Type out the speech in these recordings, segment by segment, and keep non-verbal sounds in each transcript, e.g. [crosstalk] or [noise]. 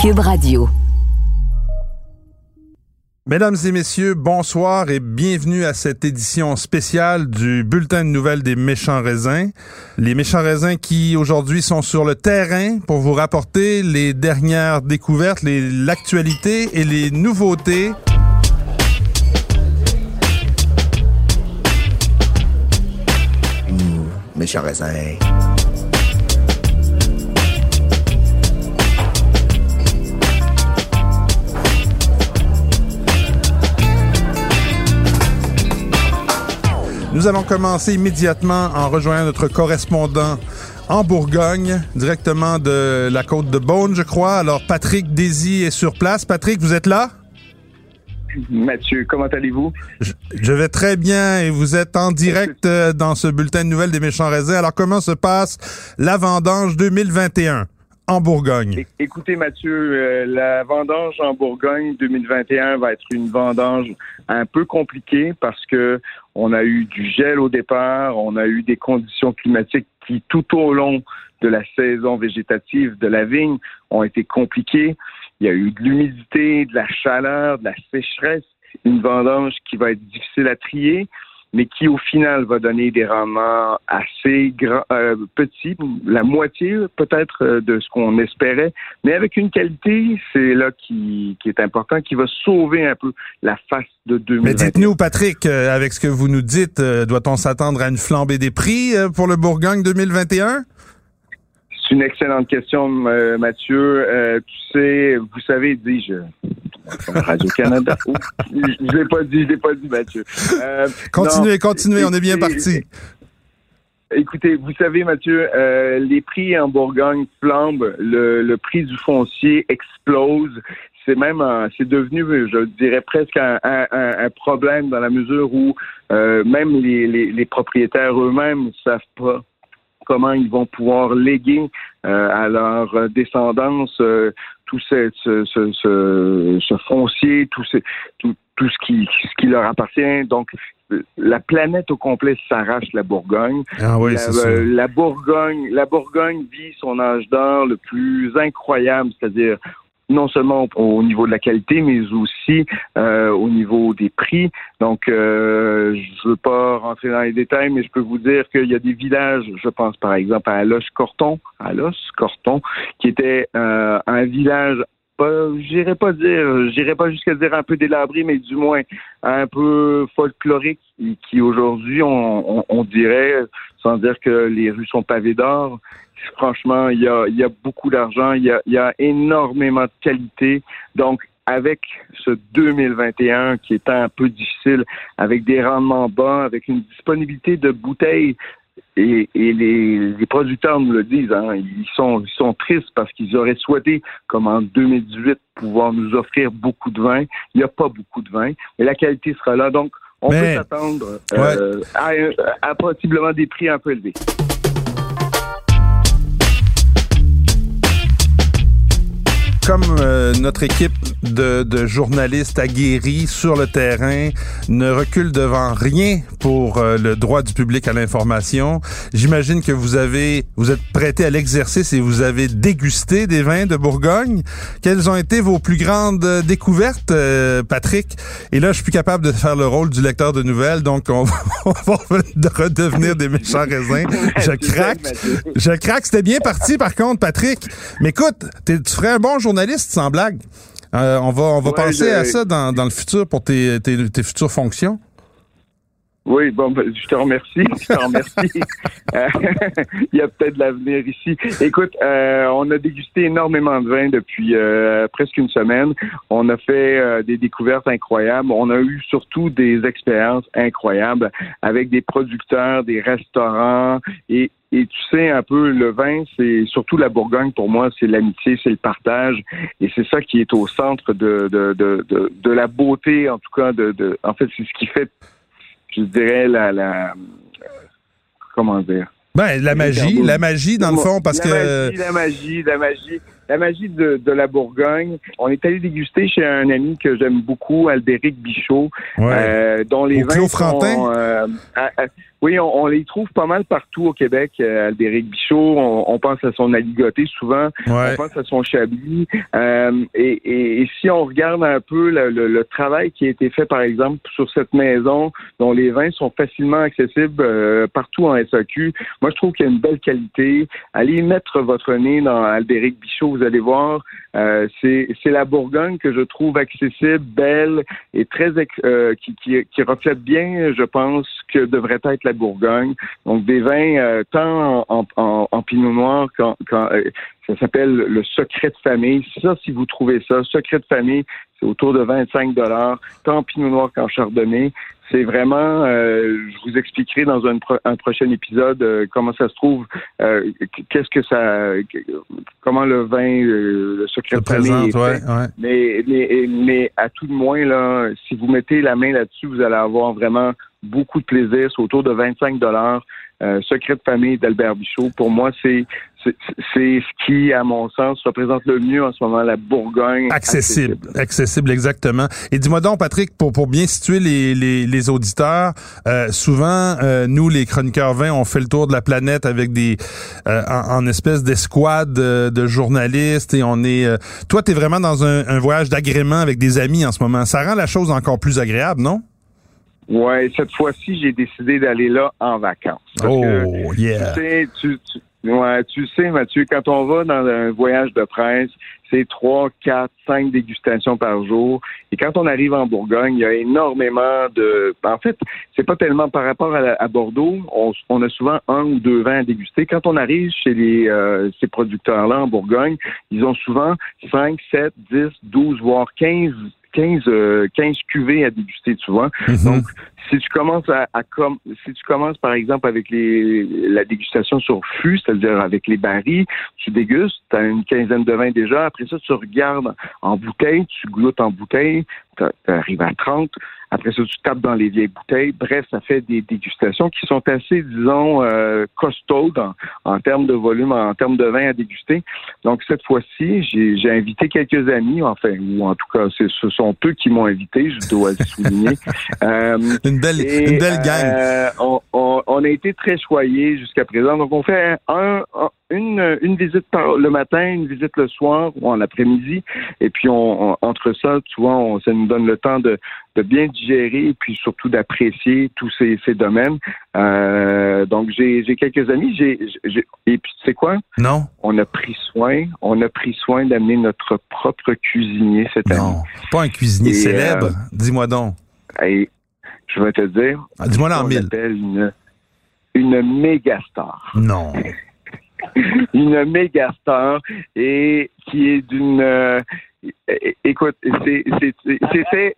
Cube Radio. Mesdames et messieurs, bonsoir et bienvenue à cette édition spéciale du Bulletin de nouvelles des méchants raisins. Les méchants raisins qui aujourd'hui sont sur le terrain pour vous rapporter les dernières découvertes, l'actualité et les nouveautés. Mmh, méchants raisins. Nous allons commencer immédiatement en rejoignant notre correspondant en Bourgogne, directement de la côte de Beaune, je crois. Alors, Patrick Désy est sur place. Patrick, vous êtes là? Mathieu, comment allez-vous? Je, vais très bien et vous êtes en direct euh, dans ce bulletin de nouvelles des méchants raisins. Alors, comment se passe la vendange 2021? en Bourgogne? Écoutez, Mathieu, euh, la vendange en Bourgogne 2021 va être une vendange un peu compliquée parce que on a eu du gel au départ, on a eu des conditions climatiques qui, tout au long de la saison végétative de la vigne, ont été compliquées. Il y a eu de l'humidité, de la chaleur, de la sécheresse, une vendange qui va être difficile à trier mais qui au final va donner des rendements assez grands, euh, petits, la moitié peut-être euh, de ce qu'on espérait, mais avec une qualité, c'est là qui, qui, est important, qui va sauver un peu la face de 2020. Mais dites-nous, Patrick, euh, avec ce que vous nous dites, doit-on s'attendre à une flambée des prix pour le Bourgogne 2021? C'est une excellente question, Mathieu. tu sais, vous savez, dis-je, Radio-Canada. [laughs] je l'ai pas dit, je l'ai pas dit, Mathieu. Euh, continuez, continuez, on est bien parti. Écoutez, vous savez, Mathieu, euh, les prix en Bourgogne flambent, le, prix du foncier explose. C'est même, c'est devenu, je dirais presque un, problème dans la mesure où euh, même les, propriétaires eux-mêmes ne savent pas comment ils vont pouvoir léguer à leur descendance tout ce, ce, foncier, tout, ce, tout, ce, qui, ce qui leur appartient. Donc, la planète au complet s'arrache la Bourgogne. Ah oui, la, euh, la, Bourgogne, la Bourgogne vit son âge d'or le plus incroyable, c'est-à-dire non seulement au niveau de la qualité, mais aussi euh, au niveau des prix. Donc, euh, je ne veux pas rentrer dans les détails, mais je peux vous dire qu'il y a des villages, je pense par exemple à Aloche-Corton, Alos-Corton, qui était euh, un village j'irais pas dire, j'irais pas jusqu'à dire un peu délabré, mais du moins un peu folklorique, qui aujourd'hui, on, on, dirait, sans dire que les rues sont pavées d'or, franchement, il y a, y a beaucoup d'argent, il y a, y a énormément de qualité. Donc, avec ce 2021 qui est un peu difficile, avec des rendements bas, avec une disponibilité de bouteilles et, et les, les, producteurs nous le disent, hein, ils, sont, ils sont tristes parce qu'ils auraient souhaité, comme en 2018, pouvoir nous offrir beaucoup de vin. Il n'y a pas beaucoup de vin, mais la qualité sera là. Donc, on peut s'attendre euh, à, à possiblement des prix un peu élevés. Comme euh, notre équipe de, de, journalistes aguerris sur le terrain ne recule devant rien pour euh, le droit du public à l'information, j'imagine que vous avez vous êtes prêté à l'exercice et vous avez dégusté des vins de Bourgogne. Quelles ont été vos plus grandes découvertes, euh, Patrick? Et là, je suis plus capable de faire le rôle du lecteur de nouvelles, donc on va, [laughs] on va redevenir des méchants raisins. [laughs] Je craque, je craque. C'était bien parti, par contre, Patrick. Mais écoute, tu ferais un bon journaliste sans blague. Euh, on va, on va penser à ça dans, le futur pour tes, tes, futures fonctions. Oui, bon, ben, je te remercie. Je te remercie. Euh, [laughs] [laughs] il y a peut-être de l'avenir ici. Écoute, euh, on a dégusté énormément de vin depuis presque une semaine. On a fait des découvertes incroyables. On a eu surtout des expériences incroyables avec des producteurs, des restaurants et et tu sais, un peu, le vin, c'est surtout la Bourgogne, pour moi, c'est l'amitié, c'est le partage. Et c'est ça qui est au centre de, de, de, de, la beauté, en tout cas, de, de en fait, c'est ce qui fait, je dirais, la, la comment dire, Ben, la magie, la magie, dans le fond, parce la que... Magie, la magie, la magie. La magie de, de, la Bourgogne. On est allé déguster chez un ami que j'aime beaucoup, Albéric Bichot, Ouais. euh, dont les Au vins sont, euh, à- à- oui, on, on les trouve pas mal partout au Québec, euh, Albéric Bichot. On, on pense à son aligoté souvent. Ouais. On pense à son chablis. Euh, et, et- et si on regarde un peu le, le- le travail qui a été fait, par exemple, sur cette maison, dont les vins sont facilement accessibles partout en SAQ, moi, je trouve qu'il y a une belle qualité. Allez mettre votre nez dans Albéric Bichot, vous allez voir. euh, c'est la Bourgogne que je trouve accessible, belle et très euh, qui, qui, reflète bien, je pense, que devrait être la Bourgogne. Donc des vins euh, tant en, pinot noir qu'en, euh, ça s'appelle le secret de famille. Ça, si vous trouvez ça, secret de famille, c'est autour de 25 dollars, tant en pinot noir qu'en chardonnay. C'est vraiment, euh, je vous expliquerai dans un, pro- un prochain épisode euh, comment ça se trouve, euh, qu'est-ce que ça, comment le vin, euh, le secret Se de famille présente, ouais, ouais. Mais, mais, mais à tout de moins, là, si vous mettez la main là-dessus, vous allez avoir vraiment beaucoup de plaisir. C'est autour de 25 dollars. Euh, Secret de famille d'Albert Bichot. Pour moi, c'est c'est ce qui, à mon sens, représente le mieux en ce moment la Bourgogne. Accessible, accessible exactement. Et dis-moi donc, Patrick, pour pour bien situer les les, les auditeurs, euh, souvent euh, nous les chroniqueurs vins, on fait le tour de la planète avec des euh, en, en espèce d'escouade de, de journalistes et on est. Euh, toi, t'es vraiment dans un, un voyage d'agrément avec des amis en ce moment. Ça rend la chose encore plus agréable, non? Ouais, cette fois-ci, j'ai décidé d'aller là en vacances. Parce que, Oh yeah. Tu sais, tu, tu- ouais, tu sais, Mathieu, quand on va dans un voyage de presse, c'est trois, quatre, cinq dégustations par jour. Et quand on arrive en Bourgogne, il y a énormément de. En fait, c'est pas tellement par rapport à, la- à Bordeaux. On, on a souvent un ou deux vins à déguster. Quand on arrive chez les euh, ces producteurs-là en Bourgogne, ils ont souvent 5, 7, 10, 12, voire 15 15, euh, 15 cuvées à déguster, tu vois. Mhm. Donc, si tu commences à, à com- si tu commences par exemple avec les la dégustation sur fût, c'est-à-dire avec les barils, tu dégustes, tu as une quinzaine de vins déjà. Après ça, tu regardes en bouteille, tu goûtes en bouteille, tu arrives à 30. Après ça, tu tapes dans les vieilles bouteilles. Bref, ça fait des dégustations qui sont assez, disons, euh, costaudes en, en termes de volume, en termes de vin à déguster. Donc, cette fois-ci, j'ai invité quelques amis, enfin, ou en tout cas, ce sont eux qui m'ont invité, je dois le souligner. [laughs] Euh, Une belle et, une belle gang. euh, on, on- on a été très choyés jusqu'à présent. Donc, on fait un, un- une, une visite par le matin, une visite le soir ou en après-midi. Et puis, on, on- entre ça, tu vois, on- ça nous donne le temps de, de bien digérer et puis surtout d'apprécier tous ces, ces domaines. Euh, donc, j'ai j'ai quelques amis. J'ai j'ai- et puis, tu sais quoi? Non, On a pris soin, on a pris soin d'amener notre propre cuisinier cette année. non, pas un cuisinier Et, célèbre. euh, Dis-moi donc. Et je vais te dire, Ah, Dis-moi en mille. une, une méga star. Non. [laughs] [laughs] Une méga star et qui est d'une... écoute, c'était...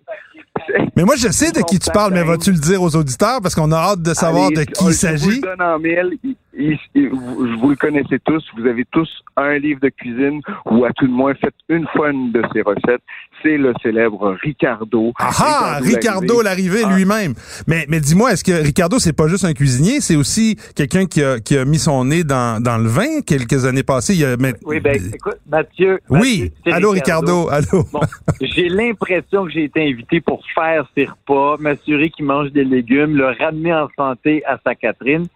Mais moi, je sais de qui tu parles, mais vas-tu le dire aux auditeurs? Parce qu'on a hâte de savoir Allez, de qui je il vous s'agit. le donne en mille. Il- il- il- vous, vous le connaissez tous. Vous avez tous un livre de cuisine ou à tout le moins faites une fois une de ses recettes. C'est le célèbre Ricardo. Ah ah! Ricardo l'arrivée Ah. lui-même. Mais, mais dis-moi, est-ce que Ricardo, c'est pas juste un cuisinier, c'est aussi quelqu'un qui a, qui a mis son nez dans, dans le vin quelques années passées? Il a, mais- Oui, ben, écoute, Mathieu. Oui. Mathieu, c'est Allô, Ricardo? Allô. Bon, j'ai l'impression que j'ai été invité pour faire ses repas, m'assurer qu'il mange des légumes, le ramener en santé à sa Catherine.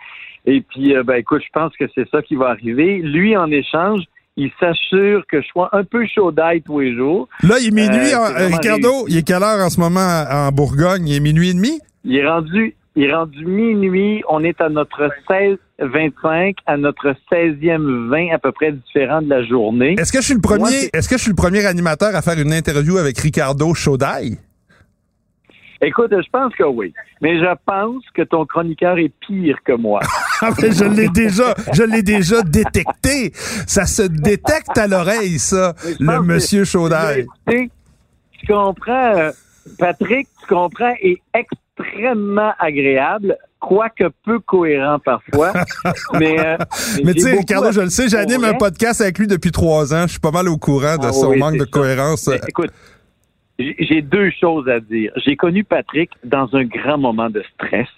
Et puis, euh, ben, écoute, je pense que c'est ça qui va arriver. Lui, en échange, il s'assure que je sois un peu chaud d'ail tous les jours. Là, il est minuit. Euh, en- Ricardo, réussi. il est quelle heure en ce moment en Bourgogne? Il est minuit et demi? Il est rendu, il est rendu minuit. On est à notre 16-25, à notre 16e vin à peu près différent de la journée. Est-ce que je suis le premier, est-ce que je suis le premier animateur à faire une interview avec Ricardo Chaudaille? Écoute, je pense que oui. Mais je pense que ton chroniqueur est pire que moi. [laughs] Ah, je l'ai déjà, je l'ai déjà détecté. Ça se détecte à l'oreille, ça, le monsieur Chaudaille. Tu comprends, euh, Patrick, tu comprends, est extrêmement agréable, quoique peu cohérent parfois. [laughs] mais euh, Mais tu sais, Ricardo, je le sais, j'anime un podcast avec lui depuis trois ans. Je suis pas mal au courant de Ah son oui, manque de ça. cohérence. Mais écoute, j'ai deux choses à dire. J'ai connu Patrick dans un grand moment de stress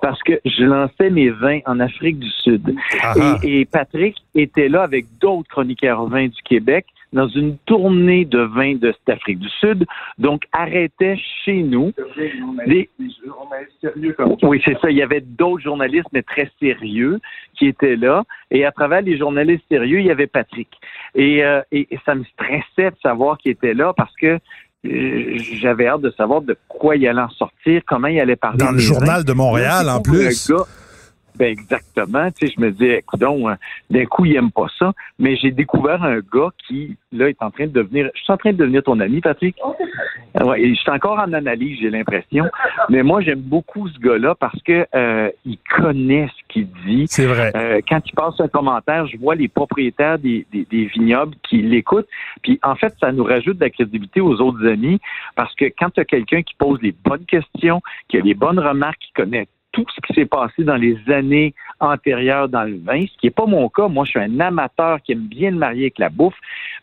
parce que je lançais mes vins en Afrique du Sud. Ah ah. Et, et Patrick était là avec d'autres chroniqueurs vins du Québec dans une tournée de vins de cette Afrique du Sud, donc arrêtait chez nous. Des- Oui, c'est ça. Il y avait d'autres journalistes, mais très sérieux, qui étaient là. Et à travers les journalistes sérieux, il y avait Patrick. Et, euh, et, et ça me stressait de savoir qu'il était là parce que euh, j'avais hâte de savoir de quoi il allait en sortir, comment il allait parler. Dans le journal de. Montréal, en plus. gars- ben exactement. Tu sais, je me disais, écoute, d'un coup, il aime pas ça. Mais j'ai découvert un gars qui, là, est en train de devenir. Je suis en train de devenir ton ami, Patrick. Ouais, et je suis encore en analyse, j'ai l'impression. [laughs] Mais moi, j'aime beaucoup ce gars-là parce que euh, il connaît ce qu'il dit. C'est vrai. Euh, quand il passe un commentaire, je vois les propriétaires des, des, des vignobles qui l'écoutent. Puis en fait, ça nous rajoute de la crédibilité aux autres amis parce que quand tu as quelqu'un qui pose les bonnes questions, qui a les bonnes remarques, qui connaît tout ce qui s'est passé dans les années antérieures dans le vin, ce qui n'est pas mon cas. Moi, je suis un amateur qui aime bien le marier avec la bouffe.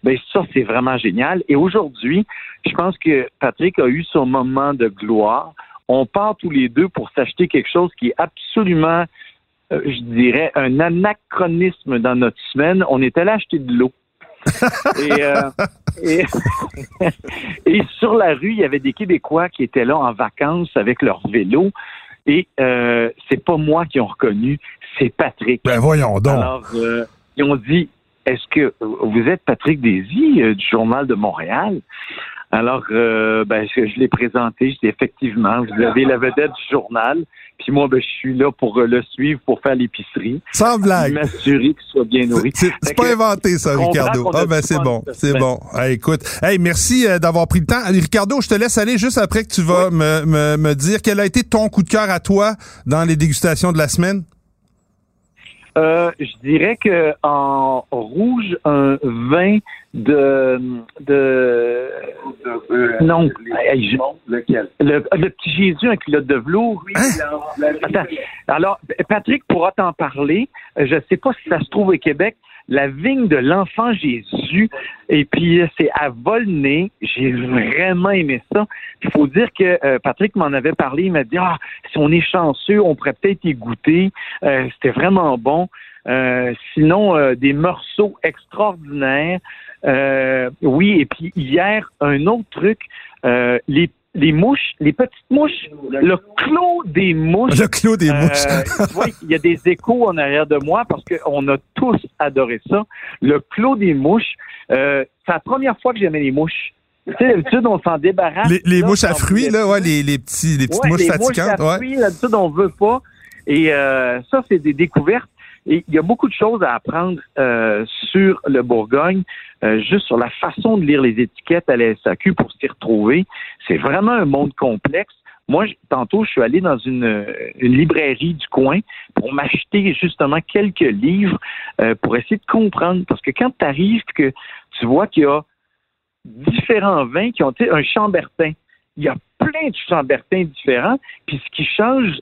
Ben ça, c'est vraiment génial. Et aujourd'hui, je pense que Patrick a eu son moment de gloire. On part tous les deux pour s'acheter quelque chose qui est absolument euh, je dirais, un anachronisme dans notre semaine. On est allé acheter de l'eau. [laughs] et, euh, et, [laughs] et sur la rue, il y avait des Québécois qui étaient là en vacances avec leur vélo. Et euh, c'est pas moi qui ont reconnu, c'est Patrick. Ben voyons donc. Alors, euh, ils ont dit, est-ce que vous êtes Patrick Désy euh, du Journal de Montréal? Alors, euh, ben, je, je l'ai présenté. Je dis effectivement, vous avez la vedette du journal. Puis moi, ben, je suis là pour euh, le suivre, pour faire l'épicerie, Sans blague. m'assurer qu'il soit bien nourri. C'est pas inventé, ça, Ricardo. Ah, ben, c'est bon. C'est semaine. bon. Écoute. Hey, merci euh, d'avoir pris le temps. Ricardo, je te laisse aller juste après que tu vas me, me, me dire quel a été ton coup de cœur à toi dans les dégustations de la semaine. Euh, je dirais que en rouge, un vin de de non, je- Lequel? le, le petit Jésus en culotte de velours. Attends. Alors, Patrick pourra t'en parler. Euh, Je ne sais pas si ça se trouve au Québec. La vigne de l'enfant Jésus. Et puis, euh, c'est à Volnay. J'ai vraiment aimé ça. Il faut dire que euh, Patrick m'en avait parlé. Il m'a dit, ah, si on est chanceux, on pourrait peut-être y goûter. Euh, C'était vraiment bon. Sinon, des morceaux extraordinaires. Oui, et puis hier, un autre truc, les, les mouches, les petites mouches, le clos des mouches. Le clos des mouches. [laughs] Euh, vois, il y a des échos en arrière de moi parce qu'on a tous adoré ça. Le clos des mouches, euh, c'est la première fois que j'aimais les mouches. Tu sais, d'habitude, on s'en débarrasse. les les là, mouches à fruits, là, ouais, les, les, petits, les petites Ouais, mouches les fatigantes. à ouais. fruits, d'habitude, on veut pas. Et euh, ça, c'est des découvertes. Il y a beaucoup de choses à apprendre euh, sur le Bourgogne, euh, juste sur la façon de lire les étiquettes à la SAQ pour s'y retrouver. C'est vraiment un monde complexe. Moi, tantôt, je suis allé dans une, librairie du coin pour m'acheter justement quelques livres euh, pour essayer de comprendre. Parce que quand tu arrives que tu vois qu'il y a différents vins qui ont un chambertin, il y a plein de chambertins différents. Puis ce qui change,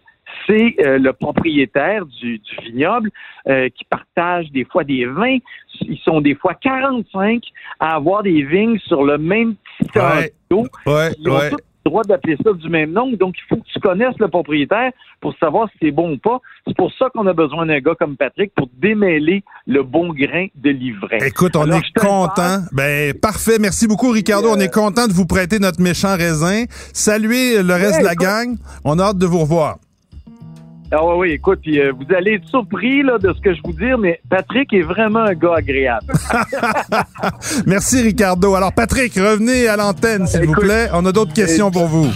c'est euh, le propriétaire du, du vignoble euh, qui partage des fois des vins. Ils sont des fois 45 à avoir des vignes sur le même petit tableau. Ouais, Ils ont ouais. tous le droit d'appeler ça du même nom. Donc, il faut que tu connaisses le propriétaire pour savoir si c'est bon ou pas. C'est pour ça qu'on a besoin d'un gars comme Patrick pour démêler le bon grain de l'ivraie. Écoute, on Alors, est content. Ben parfait, merci beaucoup Ricardo. On est content de vous prêter notre méchant raisin. Saluez le reste de la écoute. gang. On a hâte de vous revoir. Ah oui, oui, écoute, puis, euh, vous allez être surpris là, de ce que je vous dis, mais Patrick est vraiment un gars agréable. [laughs] Merci Ricardo. Alors Patrick, revenez à l'antenne s'il vous plaît. On a d'autres questions pour vous.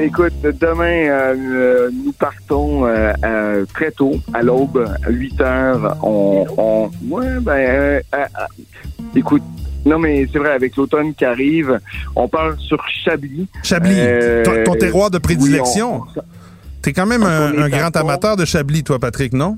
Écoute, demain, euh, euh, nous partons euh, euh, très tôt, à l'aube, à 8 heures. On, on ouais, ben, écoute, non mais c'est vrai, avec l'automne qui arrive, on part sur Chablis. Chablis, ton, ton terroir de prédilection. oui, T'es quand même un, un grand amateur de Chablis, toi, Patrick, non?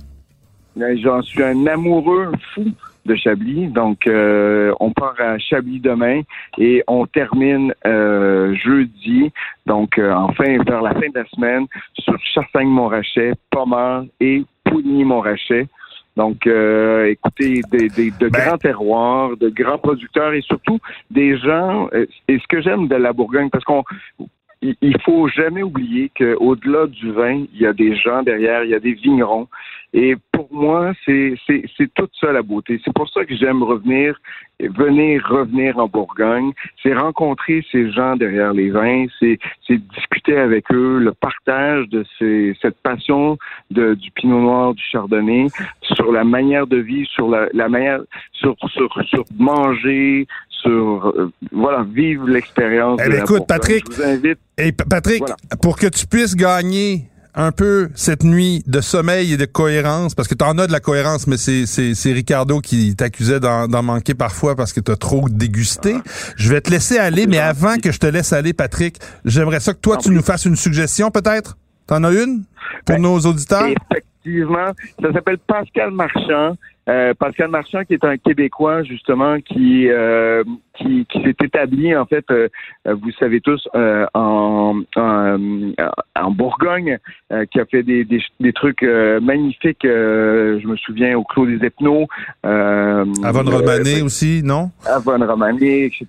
on- J'en suis un amoureux fou de Chablis. Donc, euh, on part à Chablis demain et on termine euh, jeudi. Donc, enfin, vers la fin de la semaine, sur Chassagne-Montrachet, Pommard et Pouilly-Montrachet. Donc, écoutez, des, de ben grands terroirs, de grands producteurs et surtout des gens. Et ce que j'aime de la Bourgogne, parce qu'on il faut jamais oublier qu'au-delà du vin, il y a des gens derrière, il y a des vignerons. Et pour moi, c'est toute ça la beauté. C'est pour ça que j'aime revenir, venir revenir en Bourgogne. C'est rencontrer ces gens derrière les vins, c'est discuter avec eux, le partage de ces, cette passion de, du Pinot Noir, du Chardonnay, sur la manière de vivre, sur la, la manière, sur, sur, sur manger, sur euh, voilà vivre l'expérience. Eh ben, écoute, Patrick, je vous invite. Et Patrick, pour que tu puisses gagner un peu cette nuit de sommeil et de cohérence, parce que tu en as de la cohérence, mais c'est Ricardo qui t'accusait d'en manquer parfois parce que tu as trop dégusté. Je vais te laisser aller, mais avant que je te laisse aller, Patrick, j'aimerais ça que toi, tu nous fasses une suggestion peut-être? T'en as une pour ben, nos auditeurs? Effectivement, ça s'appelle Pascal Marchand. Euh, Pascal Marchand, qui est un Québécois justement, qui euh, qui, qui s'est établi en fait, euh, vous savez tous, en, en, Bourgogne, qui a fait des, des, des trucs magnifiques. je me souviens au Clos des Epnos. Avon Romané aussi, non? Avon Romané, etc.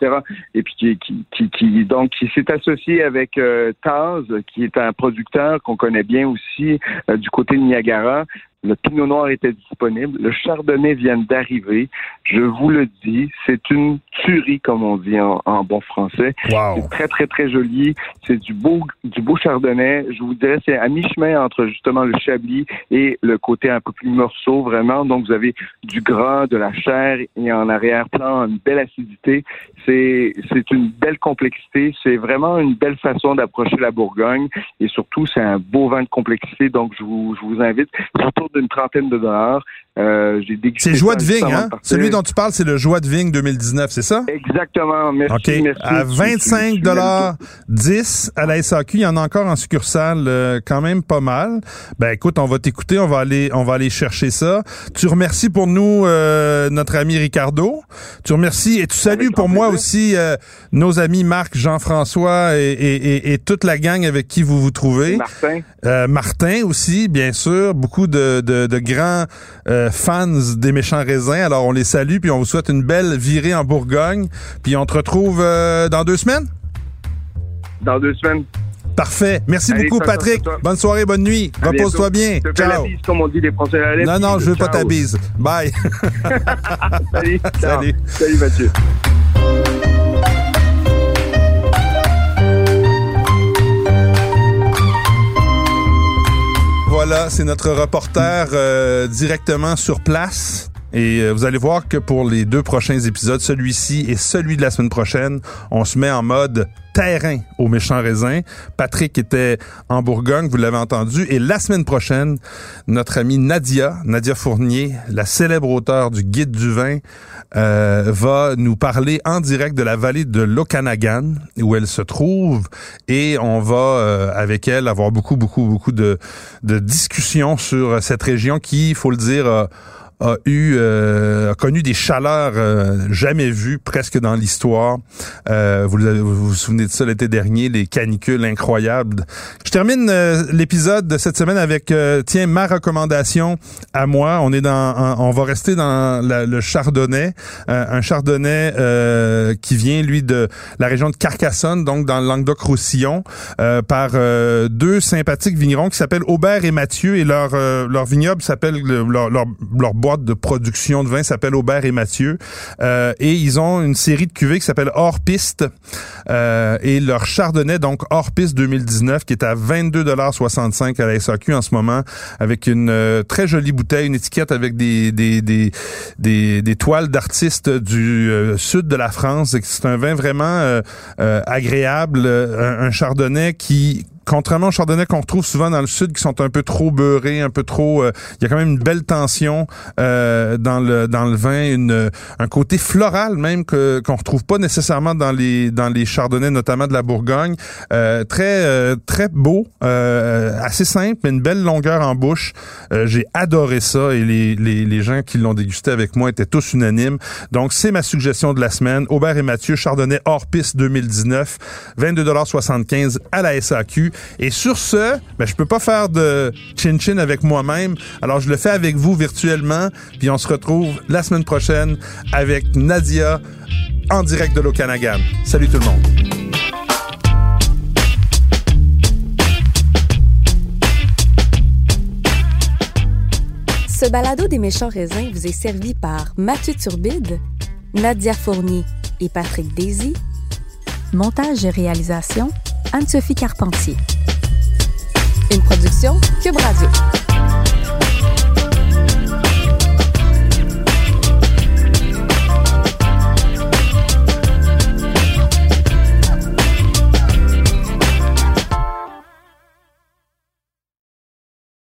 Et puis qui, qui, qui, qui donc qui s'est associé avec Taz, qui est un producteur qu'on connaît bien aussi du côté de Niagara. Le Pinot Noir était disponible. Le Chardonnay vient d'arriver. Je vous le dis, c'est une tuerie, comme on dit en, bon français. C'est très, très, très joli. C'est du beau, du beau Chardonnay. Je vous dirais, c'est à mi-chemin entre justement le Chablis et le côté un peu plus morceau, vraiment. Donc, vous avez du gras, de la chair et en arrière-plan, une belle acidité. C'est, c'est une belle complexité. C'est vraiment une belle façon d'approcher la Bourgogne. Et surtout, c'est un beau vin de complexité. Donc, je vous, je vous invite, surtout d'une trentaine de dollars. Euh, c'est Joie de Vigne, hein? Celui dont tu parles, c'est le Joie de Vigne 2019, c'est ça? Exactement. Merci. OK. à 25 dollars 10 à la SAQ, il y en a encore en succursale, euh, quand même pas mal. Ben écoute, on va t'écouter, on va aller, on va aller chercher ça. Tu remercies pour nous euh, notre ami Ricardo. Tu remercies et tu salues pour moi aussi nos amis Marc, Jean-François et, et, et, toute la gang avec qui vous vous trouvez. Martin. Martin aussi, bien sûr. Beaucoup de, de, de grands fans des méchants raisins. Alors, on les salue, puis on vous souhaite une belle virée en Bourgogne. Puis on te retrouve euh, dans deux semaines? Dans deux semaines. Parfait. Merci beaucoup, Patrick. Bonne soirée, bonne nuit. Repose-toi bien. Ciao. Bise, comme on dit les Français à la Non, non, je veux pas ta bise. Bye. [laughs] Salut. [laughs] Salut. Salut, Mathieu. Voilà, c'est notre reporter euh, directement sur place. Et euh, vous allez voir que pour les deux prochains épisodes, celui-ci et celui de la semaine prochaine, on se met en mode terrain au méchant raisin. Patrick était en Bourgogne, vous l'avez entendu. Et la semaine prochaine, notre amie Nadia, Nadia Fournier, la célèbre auteure du Guide du vin, euh, va nous parler en direct de la vallée de l'Okanagan, où elle se trouve. Et on va, euh, avec elle, avoir beaucoup, beaucoup, beaucoup de, de discussions sur cette région qui, il faut le dire, a eu euh, a connu des chaleurs euh, jamais vues presque dans l'histoire. Euh, vous, vous, vous souvenez de ça l'été dernier, les canicules incroyables. Je termine l'épisode de cette semaine avec tiens ma recommandation à moi. On est dans on va rester dans le chardonnay, un chardonnay qui vient lui de la région de Carcassonne, donc dans le Languedoc-Roussillon, par deux sympathiques vignerons qui s'appellent Aubert et Mathieu et leur leur vignoble s'appelle leur, leur, leur de production de vin s'appelle Aubert et Mathieu. Euh, et ils ont une série de cuvées qui s'appelle Hors Piste. Euh, et leur Chardonnay, donc Hors Piste 2019, qui est à 22,65 à la SAQ en ce moment, avec une euh, très jolie bouteille, une étiquette avec des, des, des, des, toiles d'artistes du sud de la France. C'est un vin vraiment agréable, un, Chardonnay qui contrairement au chardonnay qu'on retrouve souvent dans le sud, qui sont un peu trop beurrés, un peu trop... Euh, il y a quand même une belle tension euh, dans le dans le vin, une, un côté floral même que qu'on retrouve pas nécessairement dans les dans les chardonnays, notamment de la Bourgogne. Euh, très très beau, assez simple, mais une belle longueur en bouche. J'ai adoré ça et les, les, les gens qui l'ont dégusté avec moi étaient tous unanimes. Donc, c'est ma suggestion de la semaine. Aubert et Mathieu, Chardonnay hors piste 2019, 22,75 à la SAQ. Et sur ce, ben, je peux pas faire de chin-chin avec moi-même. Alors, je le fais avec vous virtuellement. Puis on se retrouve la semaine prochaine avec Nadia en direct de l'Okanagan. Salut tout le monde. Ce balado des méchants raisins vous est servi par Mathieu Turbide, Nadia Fournier et Patrick Daisy. Montage et réalisation, Anne-Sophie Carpentier. Une production Cube Radio.